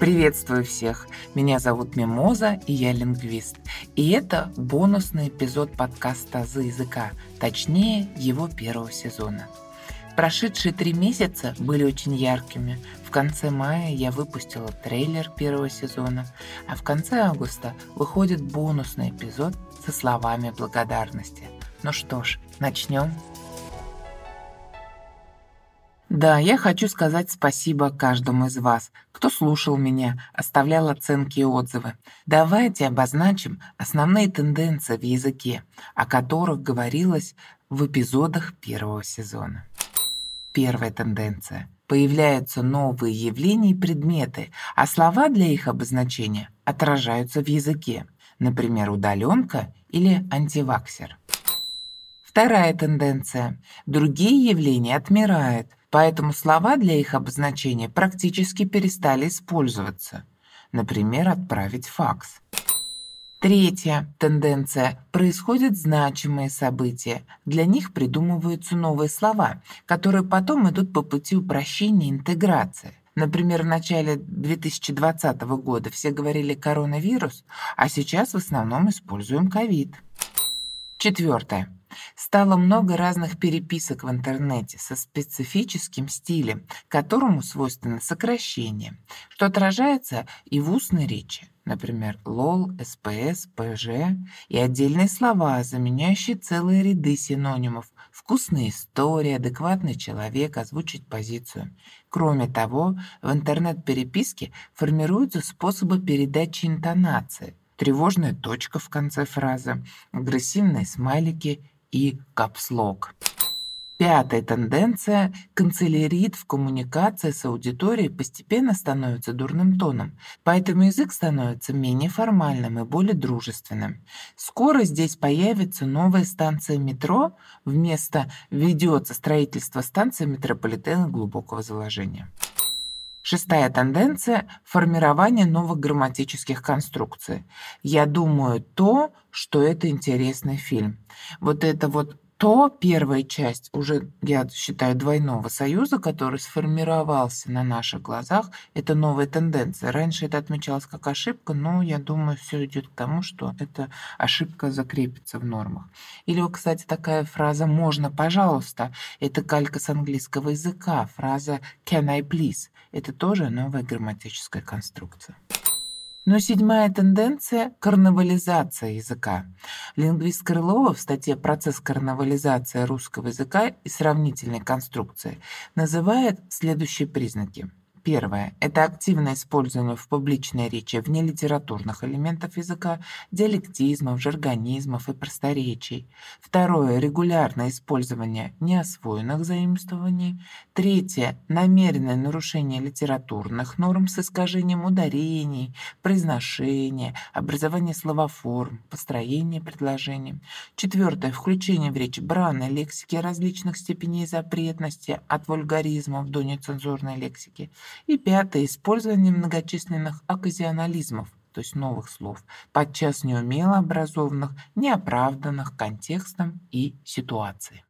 Приветствую всех! Меня зовут Мимоза, и я лингвист. И это бонусный эпизод подкаста «За языка», точнее, его первого сезона. Прошедшие три месяца были очень яркими. В конце мая я выпустила трейлер первого сезона, а в конце августа выходит бонусный эпизод со словами благодарности. Ну что ж, начнем. Да, я хочу сказать спасибо каждому из вас, кто слушал меня, оставлял оценки и отзывы. Давайте обозначим основные тенденции в языке, о которых говорилось в эпизодах первого сезона. Первая тенденция. Появляются новые явления и предметы, а слова для их обозначения отражаются в языке. Например, удаленка или антиваксер. Вторая тенденция. Другие явления отмирают, поэтому слова для их обозначения практически перестали использоваться. Например, отправить факс. Третья тенденция. Происходят значимые события. Для них придумываются новые слова, которые потом идут по пути упрощения и интеграции. Например, в начале 2020 года все говорили «коронавирус», а сейчас в основном используем «ковид». Четвертое. Стало много разных переписок в интернете со специфическим стилем, которому свойственно сокращение, что отражается и в устной речи. Например, лол, СПС, ПЖ и отдельные слова, заменяющие целые ряды синонимов. Вкусная история, адекватный человек, озвучить позицию. Кроме того, в интернет-переписке формируются способы передачи интонации. Тревожная точка в конце фразы, агрессивные смайлики и капслог. Пятая тенденция – канцелярит в коммуникации с аудиторией постепенно становится дурным тоном, поэтому язык становится менее формальным и более дружественным. Скоро здесь появится новая станция метро, вместо ведется строительство станции метрополитена глубокого заложения. Шестая тенденция – формирование новых грамматических конструкций. Я думаю то, что это интересный фильм. Вот это вот то первая часть уже, я считаю, двойного союза, который сформировался на наших глазах, это новая тенденция. Раньше это отмечалось как ошибка, но я думаю, все идет к тому, что эта ошибка закрепится в нормах. Или, кстати, такая фраза «можно, пожалуйста» – это калька с английского языка. Фраза «can I please» – это тоже новая грамматическая конструкция. Но седьмая тенденция – карнавализация языка. Лингвист Крылова в статье «Процесс карнавализации русского языка и сравнительной конструкции» называет следующие признаки – Первое – это активное использование в публичной речи внелитературных элементов языка, диалектизмов, жаргонизмов и просторечий. Второе – регулярное использование неосвоенных заимствований. Третье – намеренное нарушение литературных норм с искажением ударений, произношения, образование словоформ, построение предложений. Четвертое – включение в речь бранной лексики различных степеней запретности от вульгаризмов до нецензурной лексики. И пятое – использование многочисленных оказионализмов, то есть новых слов, подчас неумело образованных, неоправданных контекстом и ситуацией.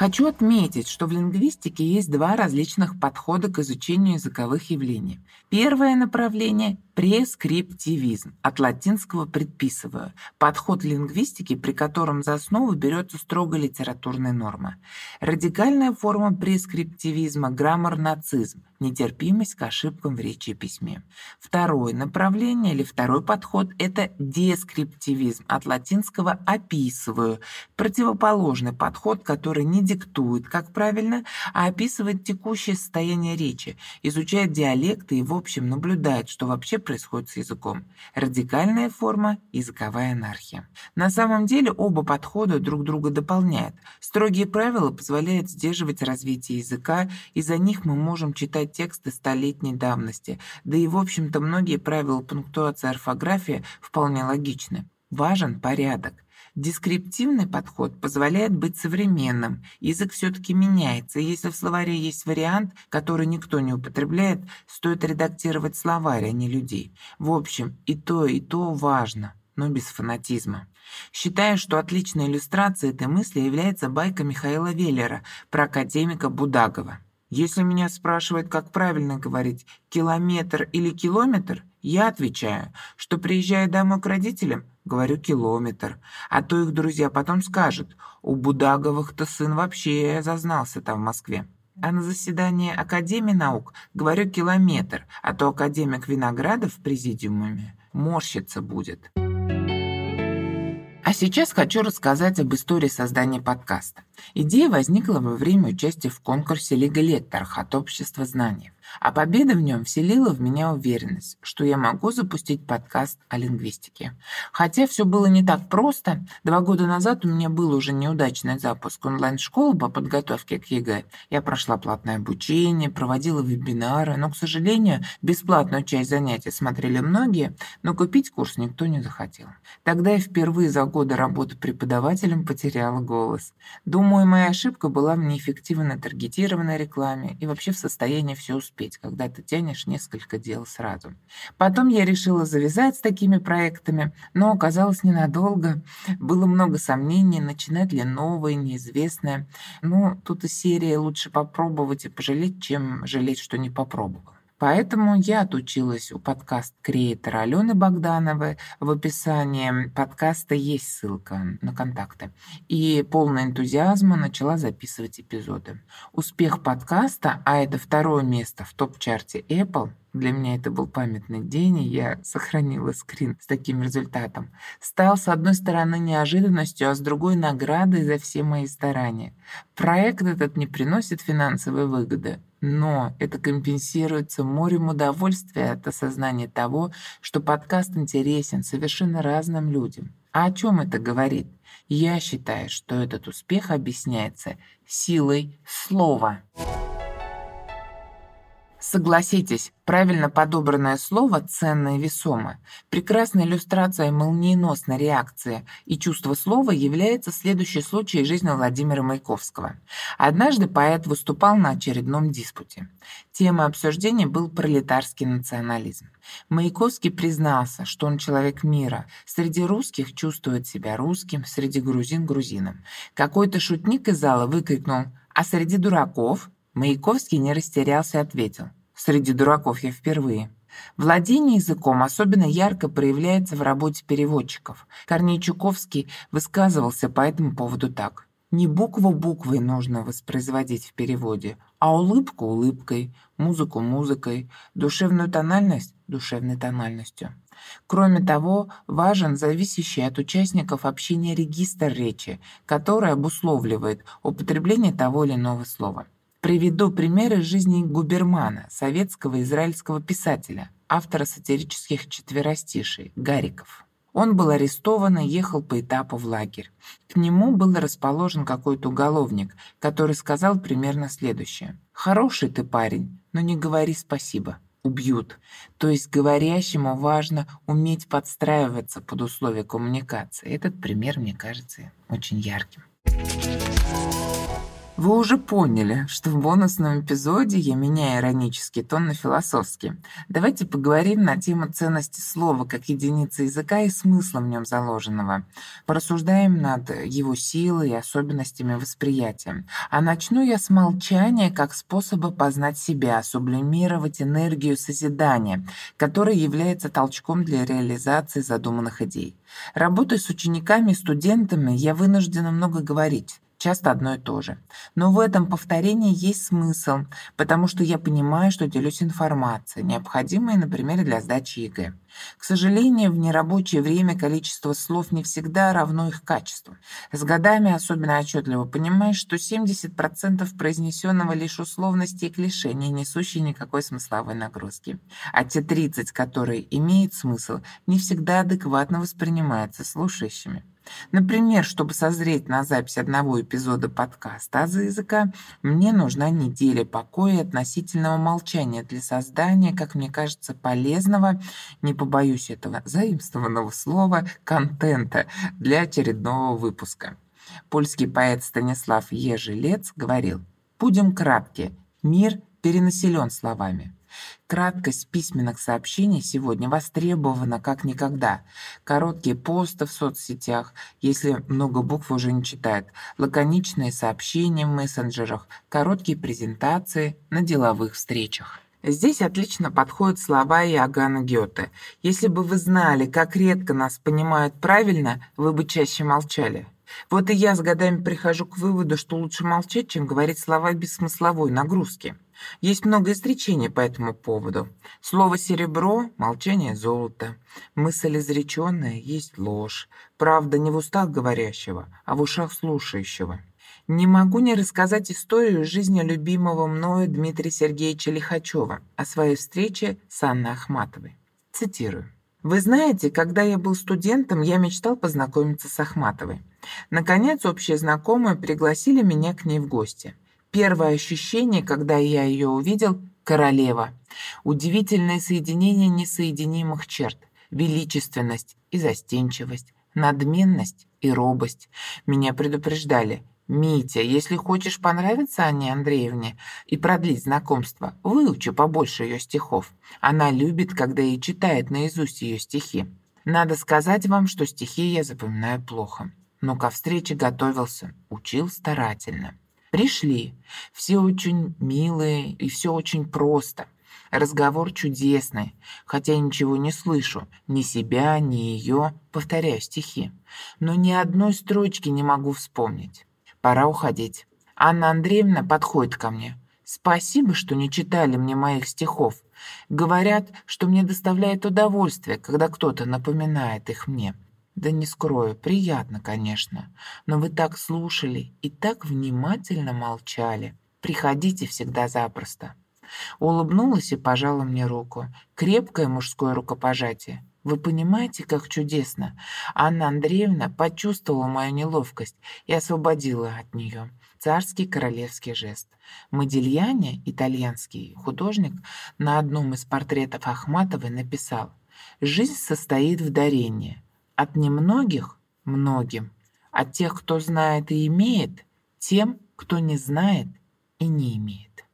Хочу отметить, что в лингвистике есть два различных подхода к изучению языковых явлений. Первое направление – прескриптивизм, от латинского «предписываю», подход лингвистики, при котором за основу берется строго литературная норма. Радикальная форма прескриптивизма – граммар-нацизм, нетерпимость к ошибкам в речи и письме. Второе направление или второй подход – это дескриптивизм, от латинского «описываю», противоположный подход, который не диктует, как правильно, а описывает текущее состояние речи, изучает диалекты и, в общем, наблюдает, что вообще происходит с языком. Радикальная форма – языковая анархия. На самом деле оба подхода друг друга дополняют. Строгие правила позволяют сдерживать развитие языка, и за них мы можем читать тексты столетней давности, да и, в общем-то, многие правила пунктуации орфографии вполне логичны. Важен порядок. Дескриптивный подход позволяет быть современным. Язык все-таки меняется. Если в словаре есть вариант, который никто не употребляет, стоит редактировать словарь, а не людей. В общем, и то, и то важно. но без фанатизма. Считаю, что отличной иллюстрацией этой мысли является байка Михаила Веллера про академика Будагова. Если меня спрашивают, как правильно говорить, километр или километр, я отвечаю, что приезжая домой к родителям, говорю километр, а то их друзья потом скажут, у Будаговых-то сын вообще зазнался там в Москве. А на заседании Академии наук говорю километр, а то академик Виноградов в президиуме морщиться будет. А сейчас хочу рассказать об истории создания подкаста. Идея возникла во время участия в конкурсе Лига лекторов от Общества знаний. А победа в нем вселила в меня уверенность, что я могу запустить подкаст о лингвистике. Хотя все было не так просто. Два года назад у меня был уже неудачный запуск онлайн-школы по подготовке к ЕГЭ. Я прошла платное обучение, проводила вебинары, но, к сожалению, бесплатную часть занятий смотрели многие, но купить курс никто не захотел. Тогда я впервые за годы работы преподавателем потеряла голос. Думаю, моя ошибка была в неэффективно таргетированной рекламе и вообще в состоянии все успеть успеть, когда ты тянешь несколько дел сразу. Потом я решила завязать с такими проектами, но оказалось ненадолго. Было много сомнений, начинать ли новое, неизвестное. Ну, тут и серия «Лучше попробовать и пожалеть, чем жалеть, что не попробовал». Поэтому я отучилась у подкаст-креатора Алены Богдановой. В описании подкаста есть ссылка на контакты. И полный энтузиазма начала записывать эпизоды. Успех подкаста, а это второе место в топ-чарте Apple, для меня это был памятный день, и я сохранила скрин с таким результатом. Стал, с одной стороны, неожиданностью, а с другой — наградой за все мои старания. Проект этот не приносит финансовой выгоды, но это компенсируется морем удовольствия от осознания того, что подкаст интересен совершенно разным людям. А о чем это говорит? Я считаю, что этот успех объясняется силой слова. Согласитесь, правильно подобранное слово ценно и весомо. Прекрасной иллюстрацией молниеносной реакции и чувства слова является следующий случай из жизни Владимира Маяковского. Однажды поэт выступал на очередном диспуте. Темой обсуждения был пролетарский национализм. Маяковский признался, что он человек мира. Среди русских чувствует себя русским, среди грузин – грузином. Какой-то шутник из зала выкрикнул «А среди дураков?» Маяковский не растерялся и ответил. «Среди дураков я впервые». Владение языком особенно ярко проявляется в работе переводчиков. Корней Чуковский высказывался по этому поводу так. Не букву буквой нужно воспроизводить в переводе, а улыбку улыбкой, музыку музыкой, душевную тональность душевной тональностью. Кроме того, важен зависящий от участников общения регистр речи, который обусловливает употребление того или иного слова. Приведу примеры жизни Губермана, советского израильского писателя, автора сатирических четверостишей, Гариков. Он был арестован и ехал по этапу в лагерь. К нему был расположен какой-то уголовник, который сказал примерно следующее. «Хороший ты парень, но не говори спасибо. Убьют». То есть говорящему важно уметь подстраиваться под условия коммуникации. Этот пример, мне кажется, очень ярким. Вы уже поняли, что в бонусном эпизоде я меняю иронический тон на философский. Давайте поговорим на тему ценности слова как единицы языка и смысла в нем заложенного. Порассуждаем над его силой и особенностями восприятия. А начну я с молчания как способа познать себя, сублимировать энергию созидания, которая является толчком для реализации задуманных идей. Работая с учениками и студентами, я вынуждена много говорить часто одно и то же. Но в этом повторении есть смысл, потому что я понимаю, что делюсь информацией, необходимой, например, для сдачи ЕГЭ. К сожалению, в нерабочее время количество слов не всегда равно их качеству. С годами особенно отчетливо понимаешь, что 70% произнесенного лишь условности и клише, не несущие никакой смысловой нагрузки. А те 30, которые имеют смысл, не всегда адекватно воспринимаются слушающими. Например, чтобы созреть на запись одного эпизода подкаста «Аза языка», мне нужна неделя покоя и относительного молчания для создания, как мне кажется, полезного, не побоюсь этого заимствованного слова, контента для очередного выпуска. Польский поэт Станислав Ежелец говорил «Будем кратки, мир перенаселен словами». Краткость письменных сообщений сегодня востребована как никогда. Короткие посты в соцсетях, если много букв уже не читает, лаконичные сообщения в мессенджерах, короткие презентации на деловых встречах. Здесь отлично подходят слова Иоганна Гёте. «Если бы вы знали, как редко нас понимают правильно, вы бы чаще молчали». Вот и я с годами прихожу к выводу, что лучше молчать, чем говорить слова без смысловой нагрузки. Есть много изречений по этому поводу. Слово «серебро» – молчание золото. Мысль изреченная есть ложь. Правда не в устах говорящего, а в ушах слушающего. Не могу не рассказать историю жизни любимого мною Дмитрия Сергеевича Лихачева о своей встрече с Анной Ахматовой. Цитирую. «Вы знаете, когда я был студентом, я мечтал познакомиться с Ахматовой. Наконец, общие знакомые пригласили меня к ней в гости. Первое ощущение, когда я ее увидел – королева. Удивительное соединение несоединимых черт, величественность и застенчивость, надменность и робость. Меня предупреждали. «Митя, если хочешь понравиться Анне Андреевне и продлить знакомство, выучи побольше ее стихов. Она любит, когда ей читает наизусть ее стихи. Надо сказать вам, что стихи я запоминаю плохо но ко встрече готовился, учил старательно. Пришли, все очень милые и все очень просто. Разговор чудесный, хотя ничего не слышу, ни себя, ни ее, повторяю стихи. Но ни одной строчки не могу вспомнить. Пора уходить. Анна Андреевна подходит ко мне. Спасибо, что не читали мне моих стихов. Говорят, что мне доставляет удовольствие, когда кто-то напоминает их мне. Да не скрою, приятно, конечно, но вы так слушали и так внимательно молчали. Приходите всегда запросто. Улыбнулась и пожала мне руку. Крепкое мужское рукопожатие. Вы понимаете, как чудесно? Анна Андреевна почувствовала мою неловкость и освободила от нее. Царский королевский жест. Модильяне, итальянский художник, на одном из портретов Ахматовой написал «Жизнь состоит в дарении. От немногих – многим, от тех, кто знает и имеет, тем, кто не знает и не имеет.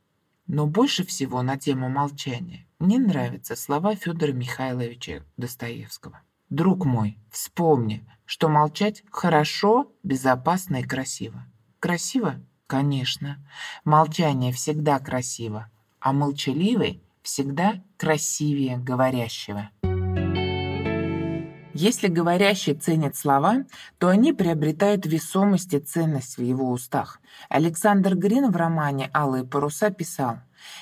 Но больше всего на тему молчания мне нравятся слова Федора Михайловича Достоевского. «Друг мой, вспомни, что молчать хорошо, безопасно и красиво». Красиво? Конечно. Молчание всегда красиво, а молчаливый всегда красивее говорящего. Если говорящий ценит слова, то они приобретают весомость и ценность в его устах. Александр Грин в романе «Алые паруса» писал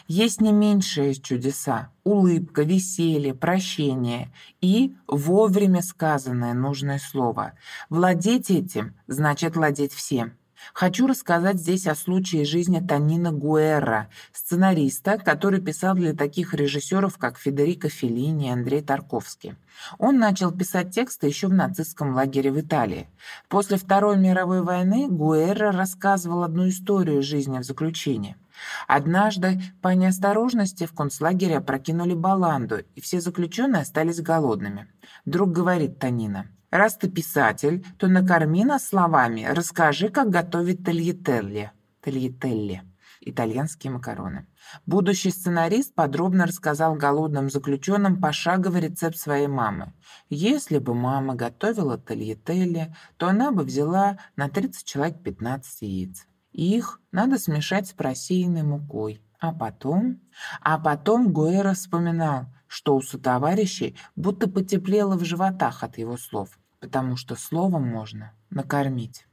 «Есть не меньшие чудеса – улыбка, веселье, прощение и вовремя сказанное нужное слово. Владеть этим – значит владеть всем». Хочу рассказать здесь о случае жизни Танина Гуэра, сценариста, который писал для таких режиссеров, как Федерико Феллини и Андрей Тарковский. Он начал писать тексты еще в нацистском лагере в Италии. После Второй мировой войны Гуэра рассказывал одну историю жизни в заключении. Однажды по неосторожности в концлагере опрокинули баланду, и все заключенные остались голодными. Друг говорит Танина, Раз ты писатель, то накорми нас словами, расскажи, как готовить тольятелли. Тольятелли. Итальянские макароны. Будущий сценарист подробно рассказал голодным заключенным пошаговый рецепт своей мамы. Если бы мама готовила тольятелли, то она бы взяла на 30 человек 15 яиц. Их надо смешать с просеянной мукой. А потом... А потом Гуэра вспоминал, что у сотоварищей будто потеплело в животах от его слов потому что словом можно накормить.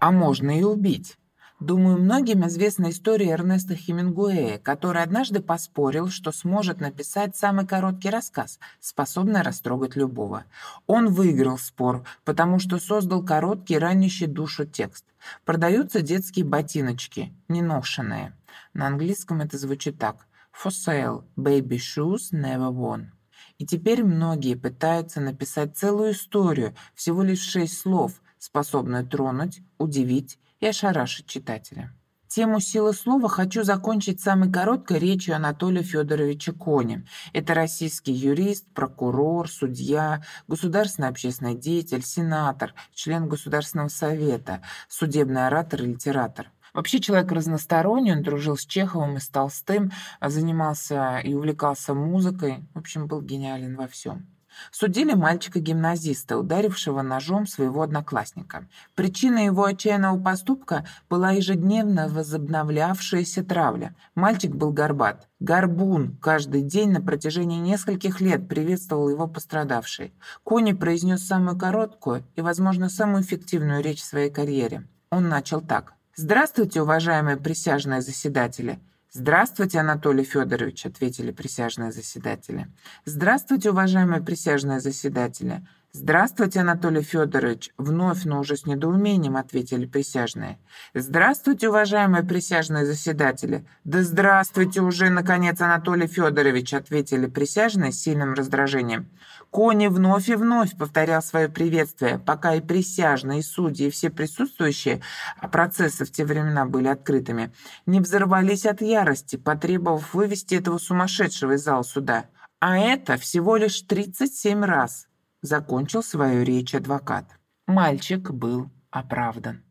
А можно и убить. Думаю, многим известна история Эрнеста Хемингуэя, который однажды поспорил, что сможет написать самый короткий рассказ, способный растрогать любого. Он выиграл спор, потому что создал короткий, ранящий душу текст. Продаются детские ботиночки, неношенные. На английском это звучит так. For sale, baby shoes never worn. И теперь многие пытаются написать целую историю, всего лишь шесть слов, способную тронуть, удивить и ошарашить читателя. Тему силы слова хочу закончить самой короткой речью Анатолия Федоровича Кони. Это российский юрист, прокурор, судья, государственный общественный деятель, сенатор, член Государственного совета, судебный оратор и литератор. Вообще человек разносторонний, он дружил с Чеховым и с Толстым, занимался и увлекался музыкой. В общем, был гениален во всем. Судили мальчика-гимназиста, ударившего ножом своего одноклассника. Причиной его отчаянного поступка была ежедневно возобновлявшаяся травля. Мальчик был горбат. Горбун каждый день на протяжении нескольких лет приветствовал его пострадавший. Кони произнес самую короткую и, возможно, самую эффективную речь в своей карьере. Он начал так. «Здравствуйте, уважаемые присяжные заседатели. «Здравствуйте, Анатолий Федорович», — ответили присяжные заседатели. «Здравствуйте, уважаемые присяжные заседатели». «Здравствуйте, Анатолий Федорович», — вновь, но уже с недоумением ответили присяжные. «Здравствуйте, уважаемые присяжные заседатели». «Да здравствуйте уже, наконец, Анатолий Федорович», — ответили присяжные с сильным раздражением. Кони вновь и вновь повторял свое приветствие, пока и присяжные, и судьи, и все присутствующие, а процессы в те времена были открытыми, не взорвались от ярости, потребовав вывести этого сумасшедшего из зала суда. А это всего лишь 37 раз, закончил свою речь адвокат. Мальчик был оправдан.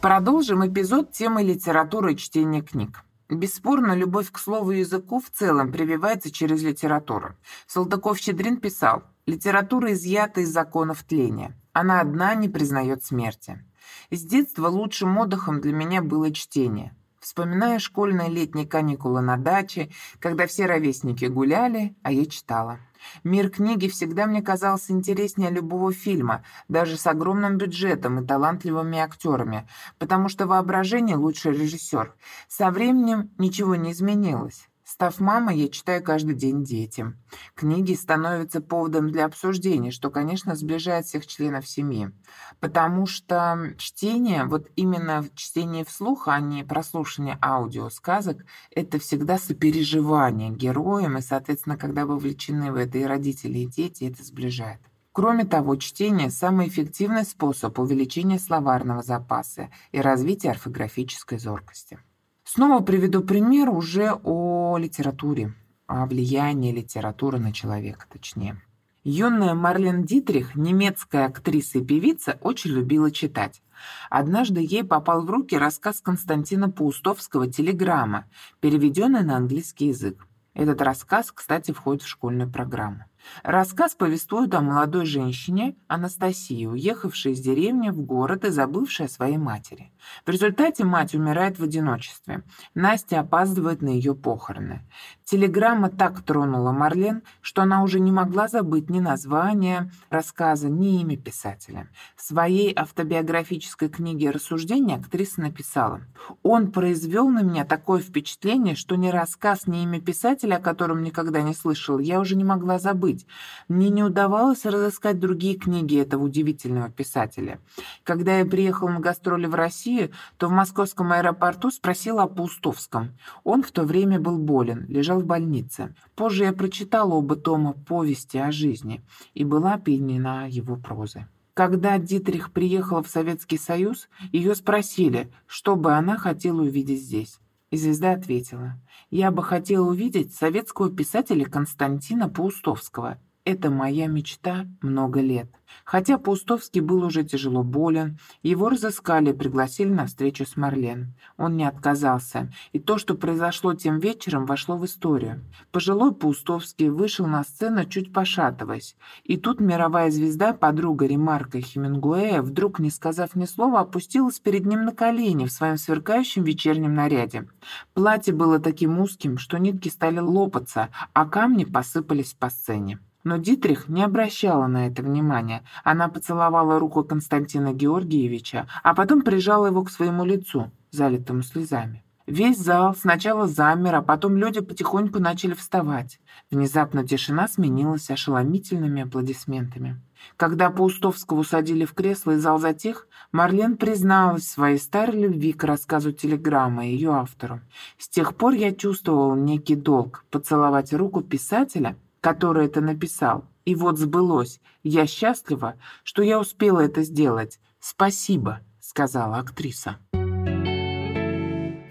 Продолжим эпизод темы литературы и чтения книг. Бесспорно, любовь к слову и языку в целом прививается через литературу. Салтыков-Щедрин писал, «Литература изъята из законов тления. Она одна не признает смерти». С детства лучшим отдыхом для меня было чтение. Вспоминая школьные летние каникулы на даче, когда все ровесники гуляли, а я читала. Мир книги всегда мне казался интереснее любого фильма, даже с огромным бюджетом и талантливыми актерами, потому что воображение лучший режиссер. Со временем ничего не изменилось. Став мамой, я читаю каждый день детям. Книги становятся поводом для обсуждения, что, конечно, сближает всех членов семьи. Потому что чтение, вот именно чтение вслух, а не прослушивание аудиосказок, это всегда сопереживание героям, и, соответственно, когда вовлечены в это и родители, и дети, это сближает. Кроме того, чтение – самый эффективный способ увеличения словарного запаса и развития орфографической зоркости. Снова приведу пример уже о литературе, о влиянии литературы на человека, точнее. Юная Марлен Дитрих, немецкая актриса и певица, очень любила читать. Однажды ей попал в руки рассказ Константина Паустовского «Телеграмма», переведенный на английский язык. Этот рассказ, кстати, входит в школьную программу. Рассказ повествует о молодой женщине Анастасии, уехавшей из деревни в город и забывшей о своей матери. В результате мать умирает в одиночестве. Настя опаздывает на ее похороны. Телеграмма так тронула Марлен, что она уже не могла забыть ни название рассказа, ни имя писателя. В своей автобиографической книге «Рассуждения» актриса написала «Он произвел на меня такое впечатление, что ни рассказ, ни имя писателя, о котором никогда не слышал, я уже не могла забыть. Мне не удавалось разыскать другие книги этого удивительного писателя. Когда я приехала на гастроли в Россию, то в московском аэропорту спросила о Паустовском. Он в то время был болен, лежал в больнице. Позже я прочитала оба тома повести о жизни и была опьянена его прозой. Когда Дитрих приехала в Советский Союз, ее спросили, что бы она хотела увидеть здесь. И звезда ответила, «Я бы хотела увидеть советского писателя Константина Паустовского это моя мечта много лет. Хотя Паустовский был уже тяжело болен, его разыскали и пригласили на встречу с Марлен. Он не отказался, и то, что произошло тем вечером, вошло в историю. Пожилой Паустовский вышел на сцену, чуть пошатываясь. И тут мировая звезда, подруга Ремарка Хемингуэя, вдруг, не сказав ни слова, опустилась перед ним на колени в своем сверкающем вечернем наряде. Платье было таким узким, что нитки стали лопаться, а камни посыпались по сцене. Но Дитрих не обращала на это внимания. Она поцеловала руку Константина Георгиевича, а потом прижала его к своему лицу, залитому слезами. Весь зал сначала замер, а потом люди потихоньку начали вставать. Внезапно тишина сменилась ошеломительными аплодисментами. Когда Паустовского усадили в кресло и зал затих, Марлен призналась своей старой любви к рассказу телеграммы ее автору. С тех пор я чувствовал некий долг поцеловать руку писателя, который это написал. И вот сбылось. Я счастлива, что я успела это сделать. Спасибо, сказала актриса.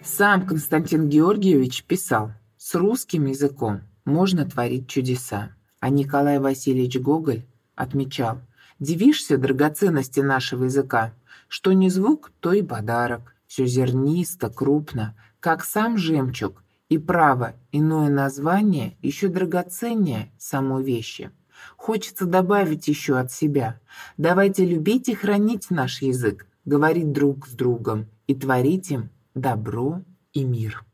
Сам Константин Георгиевич писал, с русским языком можно творить чудеса. А Николай Васильевич Гоголь отмечал, дивишься драгоценности нашего языка, Что не звук, то и подарок. Все зернисто, крупно, как сам жемчуг. И право, иное название еще драгоценнее самой вещи. Хочется добавить еще от себя. Давайте любить и хранить наш язык, говорить друг с другом и творить им добро и мир.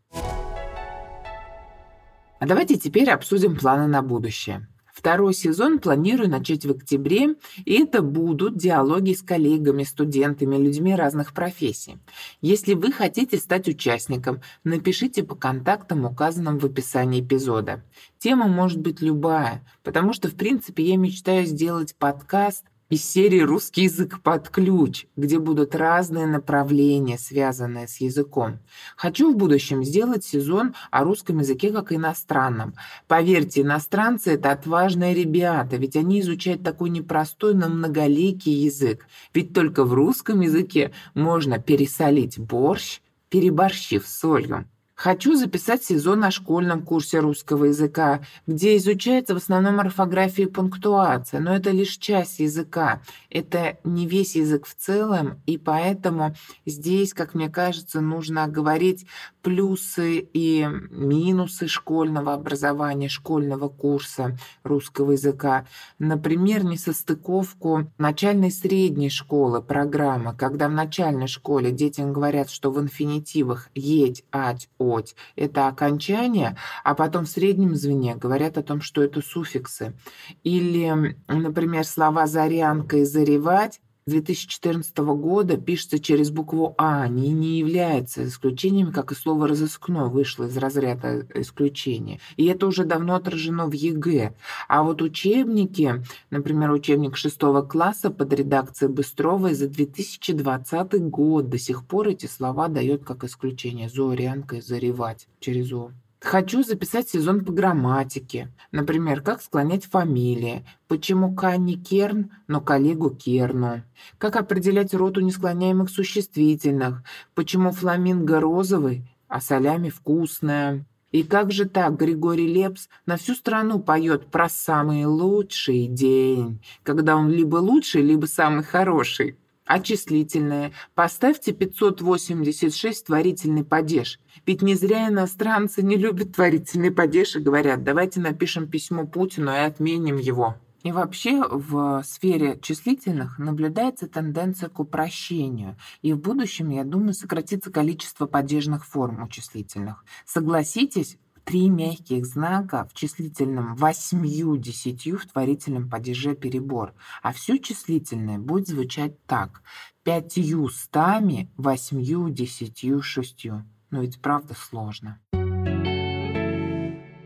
А давайте теперь обсудим планы на будущее. Второй сезон планирую начать в октябре, и это будут диалоги с коллегами, студентами, людьми разных профессий. Если вы хотите стать участником, напишите по контактам, указанным в описании эпизода. Тема может быть любая, потому что, в принципе, я мечтаю сделать подкаст из серии «Русский язык под ключ», где будут разные направления, связанные с языком. Хочу в будущем сделать сезон о русском языке как иностранном. Поверьте, иностранцы – это отважные ребята, ведь они изучают такой непростой, но многоликий язык. Ведь только в русском языке можно пересолить борщ, переборщив солью. Хочу записать сезон на школьном курсе русского языка, где изучается в основном орфография и пунктуация, но это лишь часть языка. Это не весь язык в целом, и поэтому здесь, как мне кажется, нужно говорить плюсы и минусы школьного образования, школьного курса русского языка. Например, несостыковку начальной и средней школы программы, когда в начальной школе детям говорят, что в инфинитивах «едь», «ать», «оть» — это окончание, а потом в среднем звене говорят о том, что это суффиксы. Или, например, слова «зарянка» и «заревать» 2014 года пишется через букву А, они не являются исключениями, как и слово «разыскное» вышло из разряда исключения. И это уже давно отражено в ЕГЭ. А вот учебники, например, учебник 6 класса под редакцией Быстрова за 2020 год до сих пор эти слова дает как исключение. Зорянка и зоревать через О. Хочу записать сезон по грамматике. Например, как склонять фамилии. Почему к Анне Керн, но к Олегу Керну. Как определять род у несклоняемых существительных. Почему фламинго розовый, а солями вкусная. И как же так Григорий Лепс на всю страну поет про самый лучший день, когда он либо лучший, либо самый хороший? А числительное? Поставьте 586 творительный падеж. Ведь не зря иностранцы не любят творительный падеж и говорят, давайте напишем письмо Путину и отменим его. И вообще в сфере числительных наблюдается тенденция к упрощению. И в будущем, я думаю, сократится количество падежных форм у числительных. Согласитесь, три мягких знака в числительном восьмью десятью в творительном падеже перебор, а все числительное будет звучать так. Пятью стами, восьмью, десятью, шестью. Но ведь правда сложно.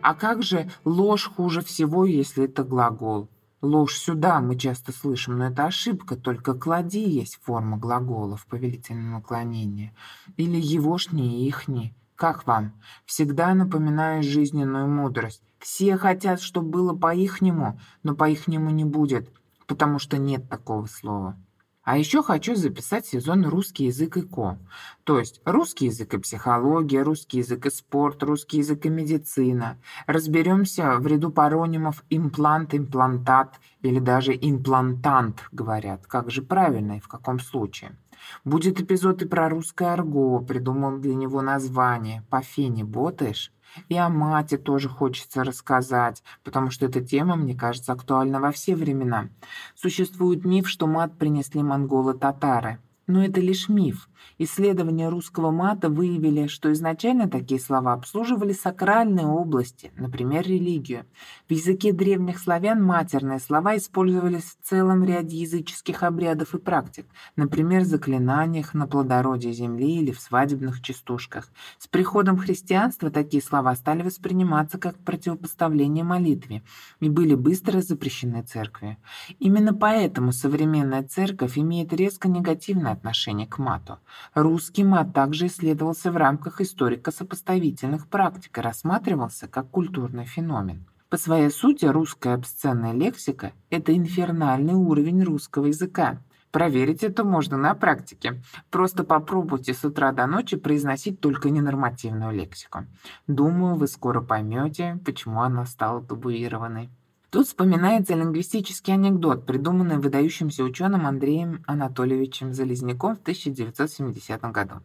А как же ложь хуже всего, если это глагол? Ложь сюда мы часто слышим, но это ошибка, только клади есть форма глагола в повелительном наклонении. Или егошни и ихни. Как вам? Всегда напоминаю жизненную мудрость. Все хотят, чтобы было по-ихнему, но по-ихнему не будет, потому что нет такого слова. А еще хочу записать сезон «Русский язык и ко». То есть русский язык и психология, русский язык и спорт, русский язык и медицина. Разберемся в ряду паронимов имплант, имплантат или даже имплантант, говорят. Как же правильно и в каком случае? Будет эпизод и про русское арго, придумал для него название. По фене ботаешь? И о мате тоже хочется рассказать, потому что эта тема, мне кажется, актуальна во все времена. Существует миф, что мат принесли монголы-татары. Но это лишь миф. Исследования русского мата выявили, что изначально такие слова обслуживали сакральные области, например, религию. В языке древних славян матерные слова использовались в целом ряде языческих обрядов и практик, например, заклинаниях на плодородие земли или в свадебных частушках. С приходом христианства такие слова стали восприниматься как противопоставление молитве и были быстро запрещены церкви. Именно поэтому современная церковь имеет резко негативное отношение к мату. Русский мат также исследовался в рамках историко-сопоставительных практик и рассматривался как культурный феномен. По своей сути, русская обсценная лексика – это инфернальный уровень русского языка. Проверить это можно на практике. Просто попробуйте с утра до ночи произносить только ненормативную лексику. Думаю, вы скоро поймете, почему она стала табуированной. Тут вспоминается лингвистический анекдот, придуманный выдающимся ученым Андреем Анатольевичем Залезняком в 1970 году.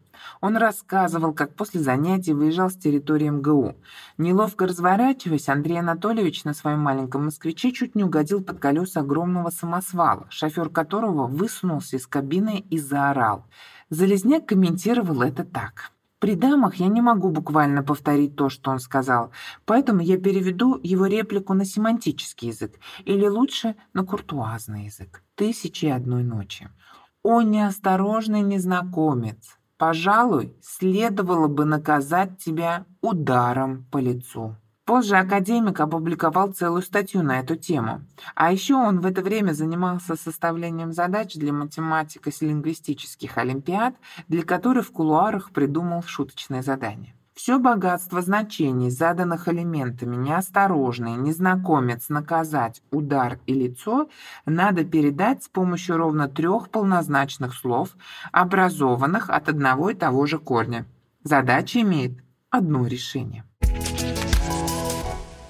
Он рассказывал, как после занятий выезжал с территории МГУ. Неловко разворачиваясь, Андрей Анатольевич на своем маленьком москвиче чуть не угодил под колеса огромного самосвала, шофер которого высунулся из кабины и заорал. Залезняк комментировал это так. При дамах я не могу буквально повторить то, что он сказал, поэтому я переведу его реплику на семантический язык, или лучше на куртуазный язык. «Тысячи одной ночи». «О, неосторожный незнакомец! Пожалуй, следовало бы наказать тебя ударом по лицу». Позже академик опубликовал целую статью на эту тему. А еще он в это время занимался составлением задач для математико-лингвистических олимпиад, для которых в кулуарах придумал шуточное задание. Все богатство значений, заданных элементами, неосторожный, незнакомец, наказать, удар и лицо, надо передать с помощью ровно трех полнозначных слов, образованных от одного и того же корня. Задача имеет одно решение.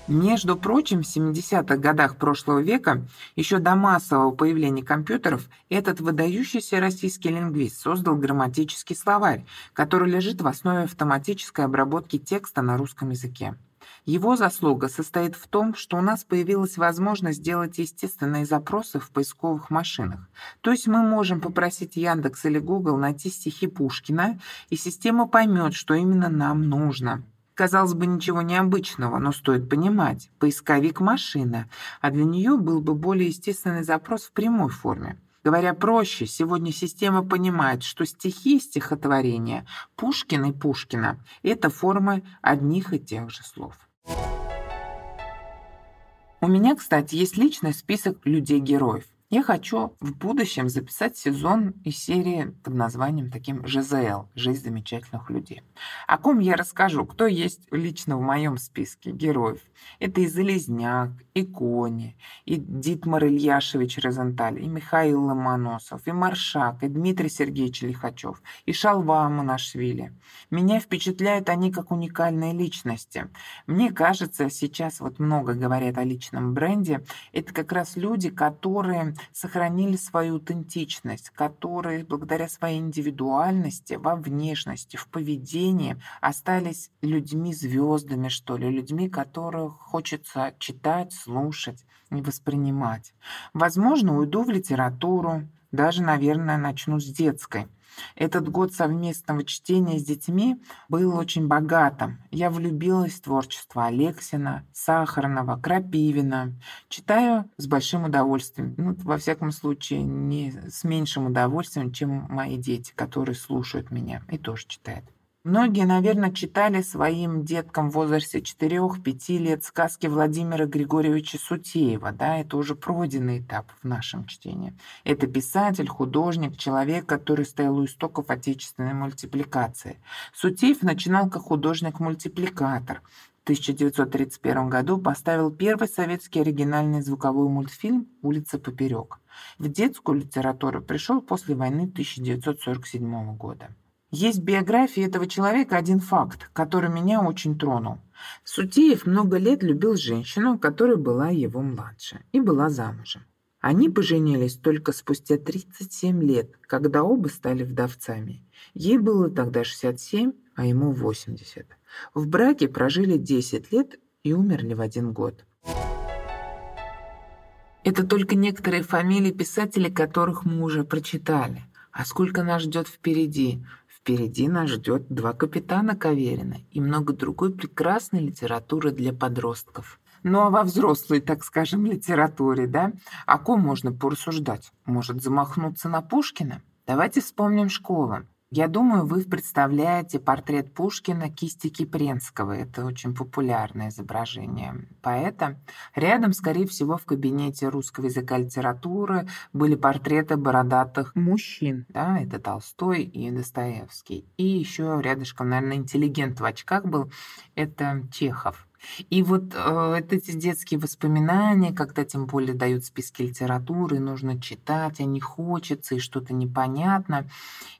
Между прочим, в 70-х годах прошлого века, еще до массового появления компьютеров, этот выдающийся российский лингвист создал грамматический словарь, который лежит в основе автоматической обработки текста на русском языке. Его заслуга состоит в том, что у нас появилась возможность делать естественные запросы в поисковых машинах. То есть мы можем попросить Яндекс или Google найти стихи Пушкина, и система поймет, что именно нам нужно. Казалось бы, ничего необычного, но стоит понимать, поисковик – машина, а для нее был бы более естественный запрос в прямой форме. Говоря проще, сегодня система понимает, что стихи стихотворения Пушкин и Пушкина – это формы одних и тех же слов. У меня, кстати, есть личный список людей-героев. Я хочу в будущем записать сезон из серии под названием таким ЖЗЛ «Жизнь замечательных людей». О ком я расскажу, кто есть лично в моем списке героев. Это и Залезняк, и Кони, и Дитмар Ильяшевич Розенталь, и Михаил Ломоносов, и Маршак, и Дмитрий Сергеевич Лихачев, и Шалва Монашвили. Меня впечатляют они как уникальные личности. Мне кажется, сейчас вот много говорят о личном бренде. Это как раз люди, которые сохранили свою аутентичность, которые благодаря своей индивидуальности во внешности, в поведении остались людьми-звездами, что ли, людьми, которых хочется читать, слушать и воспринимать. Возможно, уйду в литературу, даже, наверное, начну с детской – этот год совместного чтения с детьми был очень богатым. Я влюбилась в творчество Алексина, Сахарного, Крапивина. Читаю с большим удовольствием. Ну, во всяком случае, не с меньшим удовольствием, чем мои дети, которые слушают меня и тоже читают. Многие, наверное, читали своим деткам в возрасте 4-5 лет сказки Владимира Григорьевича Сутеева. Да, это уже пройденный этап в нашем чтении. Это писатель, художник, человек, который стоял у истоков отечественной мультипликации. Сутеев начинал как художник-мультипликатор. В 1931 году поставил первый советский оригинальный звуковой мультфильм «Улица поперек». В детскую литературу пришел после войны 1947 года. Есть в биографии этого человека один факт, который меня очень тронул. Сутеев много лет любил женщину, которая была его младше, и была замужем. Они поженились только спустя 37 лет, когда оба стали вдовцами. Ей было тогда 67, а ему 80. В браке прожили 10 лет и умерли в один год. Это только некоторые фамилии писателей, которых мы уже прочитали. А сколько нас ждет впереди? Впереди нас ждет два капитана Каверина и много другой прекрасной литературы для подростков. Ну а во взрослой, так скажем, литературе, да, о ком можно порассуждать? Может, замахнуться на Пушкина? Давайте вспомним школу. Я думаю, вы представляете портрет Пушкина кисти Кипренского. Это очень популярное изображение поэта. Рядом, скорее всего, в кабинете русского языка и литературы были портреты бородатых мужчин. Да, это Толстой и Достоевский. И еще рядышком, наверное, интеллигент в очках был. Это Чехов. И вот э, эти детские воспоминания, когда тем более дают списки литературы, нужно читать, а не хочется, и что-то непонятно.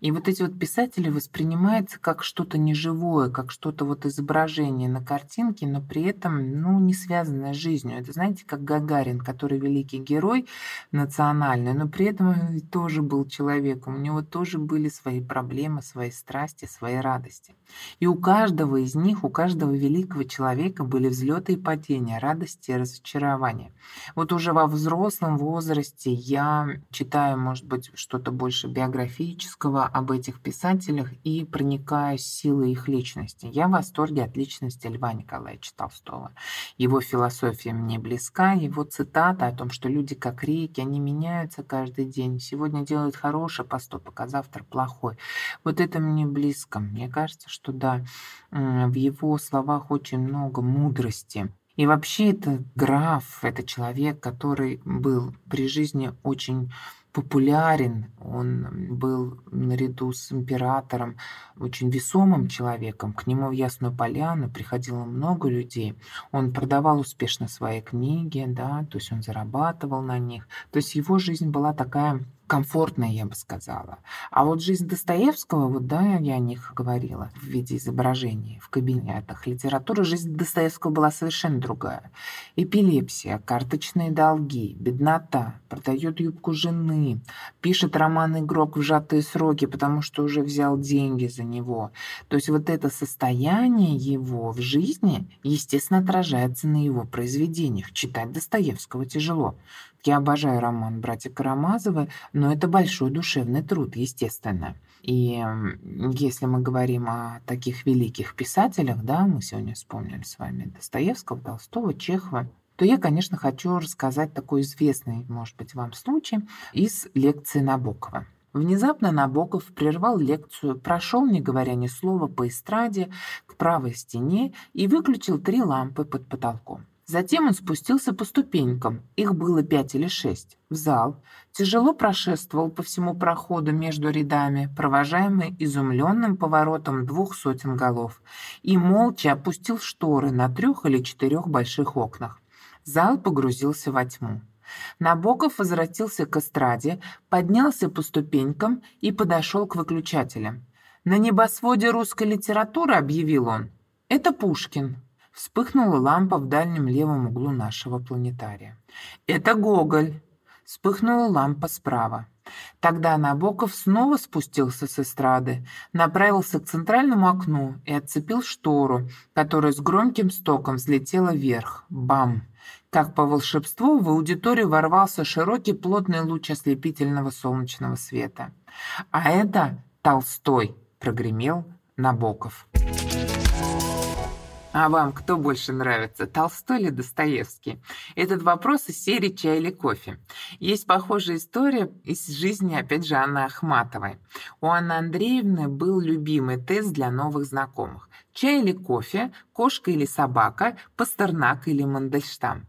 И вот эти вот писатели воспринимаются как что-то неживое, как что-то вот изображение на картинке, но при этом, ну, не связанное с жизнью. Это, знаете, как Гагарин, который великий герой национальный, но при этом он тоже был человеком, у него тоже были свои проблемы, свои страсти, свои радости. И у каждого из них, у каждого великого человека были взлеты и падения, радости и разочарования. Вот уже во взрослом возрасте я читаю, может быть, что-то больше биографического об этих писателях и проникаюсь силой их личности. Я в восторге от личности Льва Николаевича Толстого. Его философия мне близка, его цитата о том, что люди как реки, они меняются каждый день. Сегодня делают хороший поступок, а завтра плохой. Вот это мне близко. Мне кажется, что да, в его словах очень много мудрости. И вообще это граф, это человек, который был при жизни очень популярен, он был наряду с императором очень весомым человеком. К нему в Ясную Поляну приходило много людей. Он продавал успешно свои книги, да, то есть он зарабатывал на них. То есть его жизнь была такая комфортная, я бы сказала. А вот жизнь Достоевского, вот да, я о них говорила в виде изображений в кабинетах литературы, жизнь Достоевского была совершенно другая. Эпилепсия, карточные долги, беднота, продает юбку жены, пишет роман «Игрок» в сжатые сроки, потому что уже взял деньги за него. То есть вот это состояние его в жизни, естественно, отражается на его произведениях. Читать Достоевского тяжело. Я обожаю роман «Братья Карамазовы», но это большой душевный труд, естественно. И если мы говорим о таких великих писателях, да, мы сегодня вспомнили с вами Достоевского, Толстого, Чехова, то я, конечно, хочу рассказать такой известный, может быть, вам случай из лекции Набокова. Внезапно Набоков прервал лекцию, прошел, не говоря ни слова, по эстраде к правой стене и выключил три лампы под потолком. Затем он спустился по ступенькам, их было пять или шесть, в зал, тяжело прошествовал по всему проходу между рядами, провожаемый изумленным поворотом двух сотен голов, и молча опустил шторы на трех или четырех больших окнах. Зал погрузился во тьму. Набоков возвратился к эстраде, поднялся по ступенькам и подошел к выключателям. «На небосводе русской литературы», — объявил он, — «это Пушкин». Вспыхнула лампа в дальнем левом углу нашего планетария. «Это Гоголь!» Вспыхнула лампа справа. Тогда Набоков снова спустился с эстрады, направился к центральному окну и отцепил штору, которая с громким стоком взлетела вверх. Бам! Как по волшебству в аудиторию ворвался широкий плотный луч ослепительного солнечного света. «А это Толстой!» — прогремел Набоков. А вам кто больше нравится, Толстой или Достоевский? Этот вопрос из серии «Чай или кофе?». Есть похожая история из жизни, опять же, Анны Ахматовой. У Анны Андреевны был любимый тест для новых знакомых. Чай или кофе, кошка или собака, пастернак или мандельштам.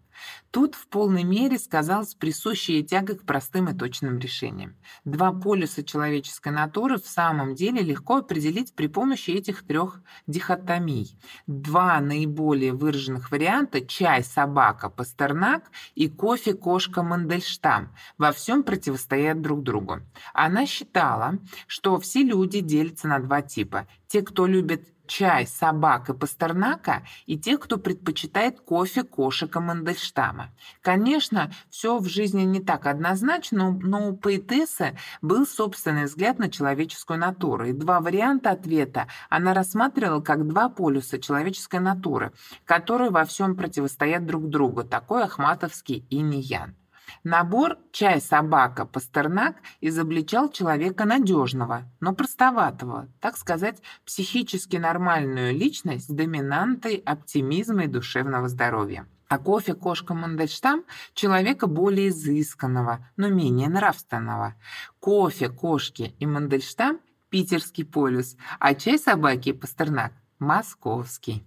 Тут в полной мере сказалась присущая тяга к простым и точным решениям. Два полюса человеческой натуры в самом деле легко определить при помощи этих трех дихотомий. Два наиболее выраженных варианта – чай, собака, пастернак и кофе, кошка, мандельштам – во всем противостоят друг другу. Она считала, что все люди делятся на два типа – те, кто любит чай, собак и пастернака, и тех, кто предпочитает кофе, кошек и Мандельштама. Конечно, все в жизни не так однозначно, но у поэтессы был собственный взгляд на человеческую натуру, и два варианта ответа она рассматривала как два полюса человеческой натуры, которые во всем противостоят друг другу, такой ахматовский и ниян. Набор «Чай, собака, пастернак» изобличал человека надежного, но простоватого, так сказать, психически нормальную личность с доминантой оптимизма и душевного здоровья. А кофе кошка Мандельштам – человека более изысканного, но менее нравственного. Кофе, кошки и Мандельштам – питерский полюс, а чай собаки Пастернак – московский.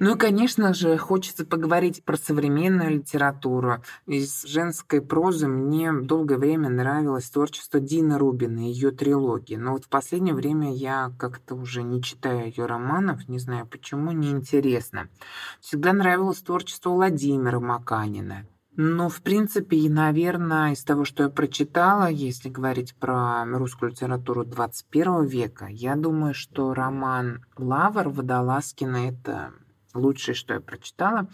Ну и, конечно же, хочется поговорить про современную литературу. Из женской прозы мне долгое время нравилось творчество Дины Рубина, ее трилогии. Но вот в последнее время я как-то уже не читаю ее романов, не знаю почему, неинтересно. Всегда нравилось творчество Владимира Маканина. Но, в принципе, и, наверное, из того, что я прочитала, если говорить про русскую литературу 21 века, я думаю, что роман «Лавр» Водолазкина – это лучшее, что я прочитала.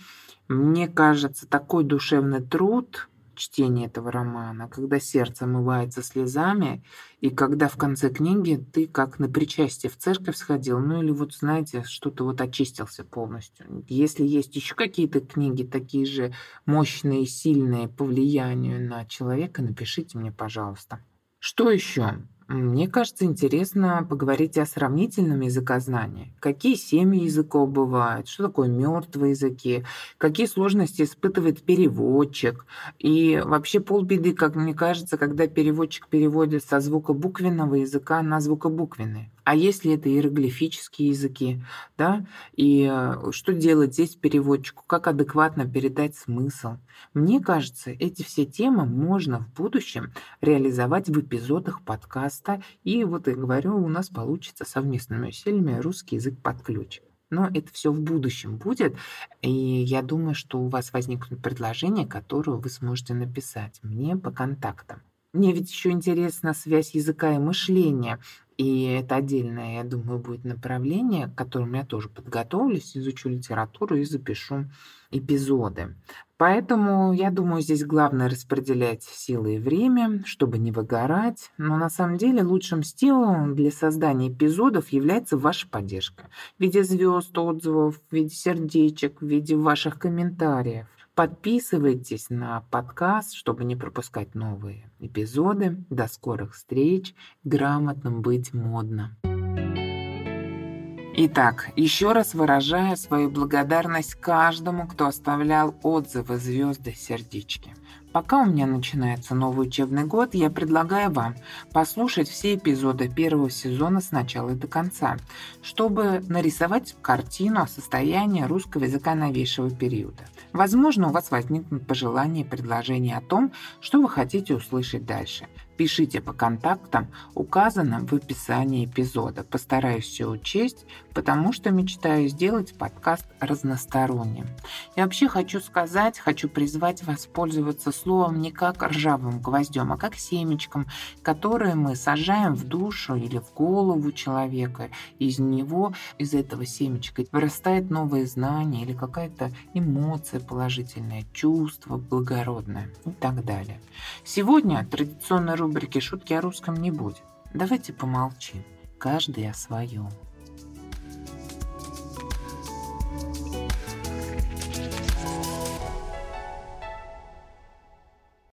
Мне кажется, такой душевный труд чтение этого романа, когда сердце омывается слезами, и когда в конце книги ты как на причастие в церковь сходил, ну или вот, знаете, что-то вот очистился полностью. Если есть еще какие-то книги, такие же мощные сильные по влиянию на человека, напишите мне, пожалуйста. Что еще? Мне кажется, интересно поговорить о сравнительном языкознании. Какие семьи языков бывают, что такое мертвые языки, какие сложности испытывает переводчик. И вообще полбеды, как мне кажется, когда переводчик переводит со звука буквенного языка на звукобуквенный. А если это иероглифические языки, да, и э, что делать здесь переводчику, как адекватно передать смысл? Мне кажется, эти все темы можно в будущем реализовать в эпизодах подкаста, и вот я говорю, у нас получится совместными усилиями русский язык под ключ. Но это все в будущем будет, и я думаю, что у вас возникнут предложения, которые вы сможете написать мне по контактам. Мне ведь еще интересна связь языка и мышления. И это отдельное, я думаю, будет направление, к которому я тоже подготовлюсь, изучу литературу и запишу эпизоды. Поэтому, я думаю, здесь главное распределять силы и время, чтобы не выгорать. Но на самом деле лучшим стилем для создания эпизодов является ваша поддержка. В виде звезд, отзывов, в виде сердечек, в виде ваших комментариев. Подписывайтесь на подкаст, чтобы не пропускать новые эпизоды. До скорых встреч. Грамотным быть модно. Итак, еще раз выражаю свою благодарность каждому, кто оставлял отзывы звезды сердечки. Пока у меня начинается новый учебный год, я предлагаю вам послушать все эпизоды первого сезона с начала до конца, чтобы нарисовать картину о состоянии русского языка новейшего периода. Возможно, у вас возникнут пожелания и предложения о том, что вы хотите услышать дальше. Пишите по контактам, указанным в описании эпизода. Постараюсь все учесть, потому что мечтаю сделать подкаст разносторонним. И вообще хочу сказать, хочу призвать вас пользоваться словом не как ржавым гвоздем, а как семечком, которое мы сажаем в душу или в голову человека. Из него, из этого семечка вырастает новое знание или какая-то эмоция положительное, чувство благородное и так далее. Сегодня традиционная рубрики «Шутки о русском» не будет. Давайте помолчим. Каждый о своем.